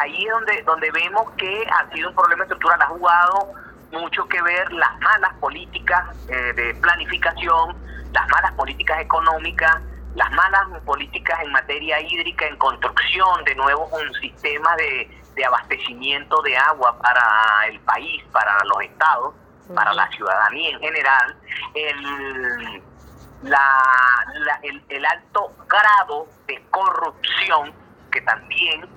ahí es donde, donde vemos que ha sido un problema estructural, ha jugado mucho que ver las malas políticas eh, de planificación, las malas políticas económicas, las malas políticas en materia hídrica, en construcción de nuevo un sistema de, abastecimiento de agua para el país, para los estados, para la ciudadanía en general, el, la, el, alto grado de corrupción que también,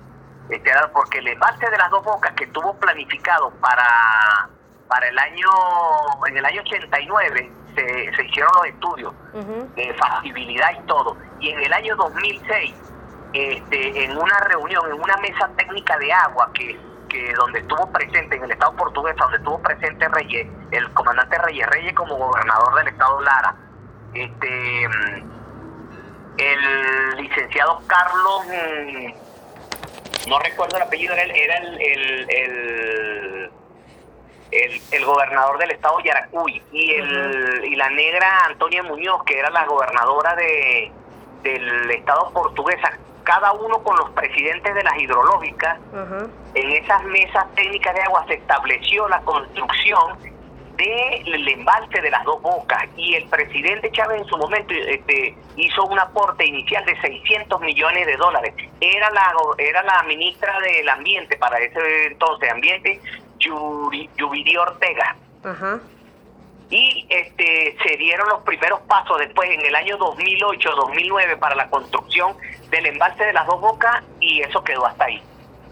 este, porque el embalse de las dos bocas que tuvo planificado para, para el año, en el año 89, se, se hicieron los estudios de factibilidad y todo. Y en el año 2006, este, en una reunión, en una mesa técnica de agua que, que donde estuvo presente, en el estado portugués, donde estuvo presente Reyes, el comandante Reyes Reyes como gobernador del estado Lara, este el licenciado Carlos, mm, no recuerdo el apellido, era el, el el, gobernador del estado Yaracuy. Y, el, y la negra Antonia Muñoz, que era la gobernadora de, del estado portuguesa, cada uno con los presidentes de las hidrológicas, en esas mesas técnicas de agua se estableció la construcción del embalse de las dos bocas y el presidente Chávez en su momento este, hizo un aporte inicial de 600 millones de dólares. Era la, era la ministra del Ambiente para ese entonces, Ambiente, Yuri, Ortega. Y este, se dieron los primeros pasos después en el año 2008-2009 para la construcción del embalse de las dos bocas y eso quedó hasta ahí.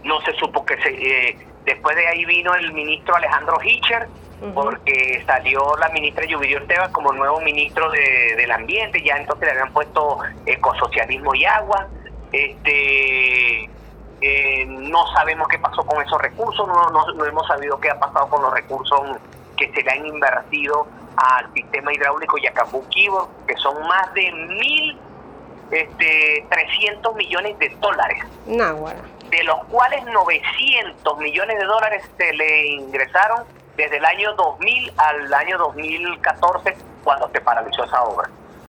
No se supo que se... Eh, después de ahí vino el ministro Alejandro Hitcher, porque salió la ministra Yuri Ortega como nuevo ministro de, del ambiente, ya entonces le habían puesto ecosocialismo y agua. Este eh, no sabemos qué pasó con esos recursos, no, no, hemos sabido qué ha pasado con los recursos que se le han invertido al sistema hidráulico Yacambú que son más de mil este, 300 millones de dólares. De los cuales 900 millones de dólares se le ingresaron desde el año 2000 al año 2014 cuando se paralizó esa obra.